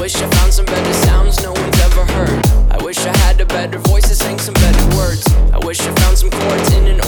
wish I found some better sounds no one's ever heard. I wish I had a better voice to sing some better words. I wish I found some chords in an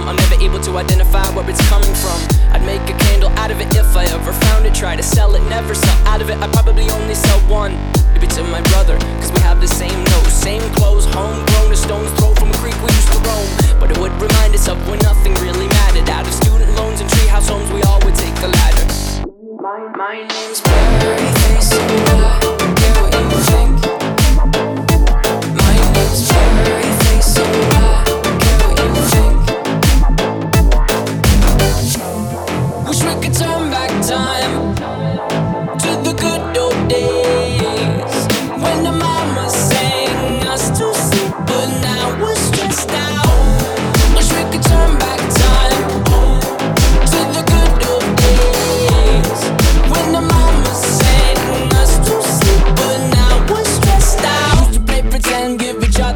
I'm never able to identify where it's coming from? I'd make a candle out of it if I ever found it. Try to sell it, never sell out of it. I'd probably only sell one. Maybe to my brother, cause we have the same nose, same clothes, homegrown, a stone's throw from a creek we used to roam. But it would remind us of when nothing really mattered. Out of student loans and treehouse homes, we all would take a ladder. My, my